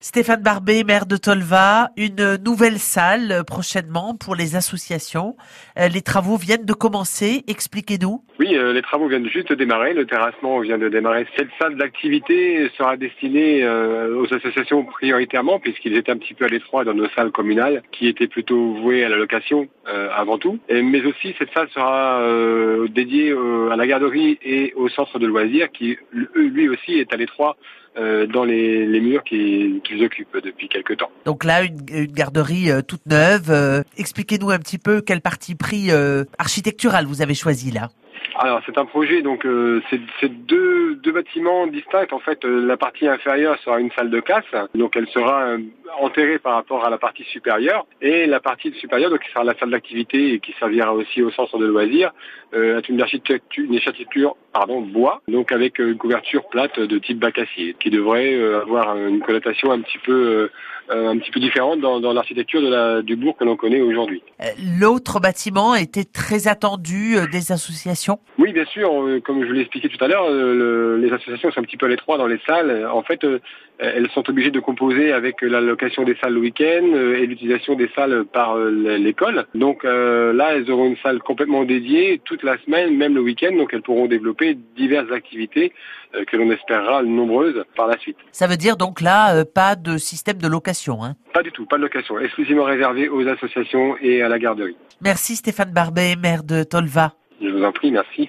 Stéphane Barbet, maire de Tolva, une nouvelle salle euh, prochainement pour les associations. Euh, les travaux viennent de commencer, expliquez-nous. Oui, euh, les travaux viennent juste de démarrer, le terrassement vient de démarrer. Cette salle d'activité sera destinée aux associations prioritairement, puisqu'ils étaient un petit peu à l'étroit dans nos salles communales, qui étaient plutôt vouées à la location avant tout. mais aussi, cette salle sera dédiée à la garderie et au centre de loisirs, qui lui aussi est à l'étroit dans les, murs qui, qu'ils occupent depuis quelques temps. Donc là, une, garderie euh, toute neuve. Euh, expliquez-nous un petit peu quel parti pris euh, architectural vous avez choisi là. Alors c'est un projet, donc euh, c'est deux, deux, bâtiments distincts. En fait, euh, la partie inférieure sera une salle de classe, donc elle sera euh, enterrée par rapport à la partie supérieure. Et la partie supérieure, donc qui sera la salle d'activité et qui servira aussi au centre de loisirs, est une architecture, une architecture pardon, bois, donc avec une couverture plate de type bac acier, qui devrait avoir une connotation un petit peu un petit peu différente dans, dans l'architecture du bourg que l'on connaît aujourd'hui. L'autre bâtiment était très attendu des associations? Oui, bien sûr. Euh, comme je vous l'ai expliqué tout à l'heure, euh, les associations sont un petit peu à l'étroit dans les salles. En fait, euh, elles sont obligées de composer avec la location des salles le week-end et l'utilisation des salles par l'école. Donc là, elles auront une salle complètement dédiée toute la semaine, même le week-end. Donc elles pourront développer diverses activités que l'on espérera nombreuses par la suite. Ça veut dire donc là, pas de système de location hein Pas du tout, pas de location. Exclusivement réservé aux associations et à la garderie. Merci Stéphane Barbet, maire de Tolva. Je vous en prie, merci.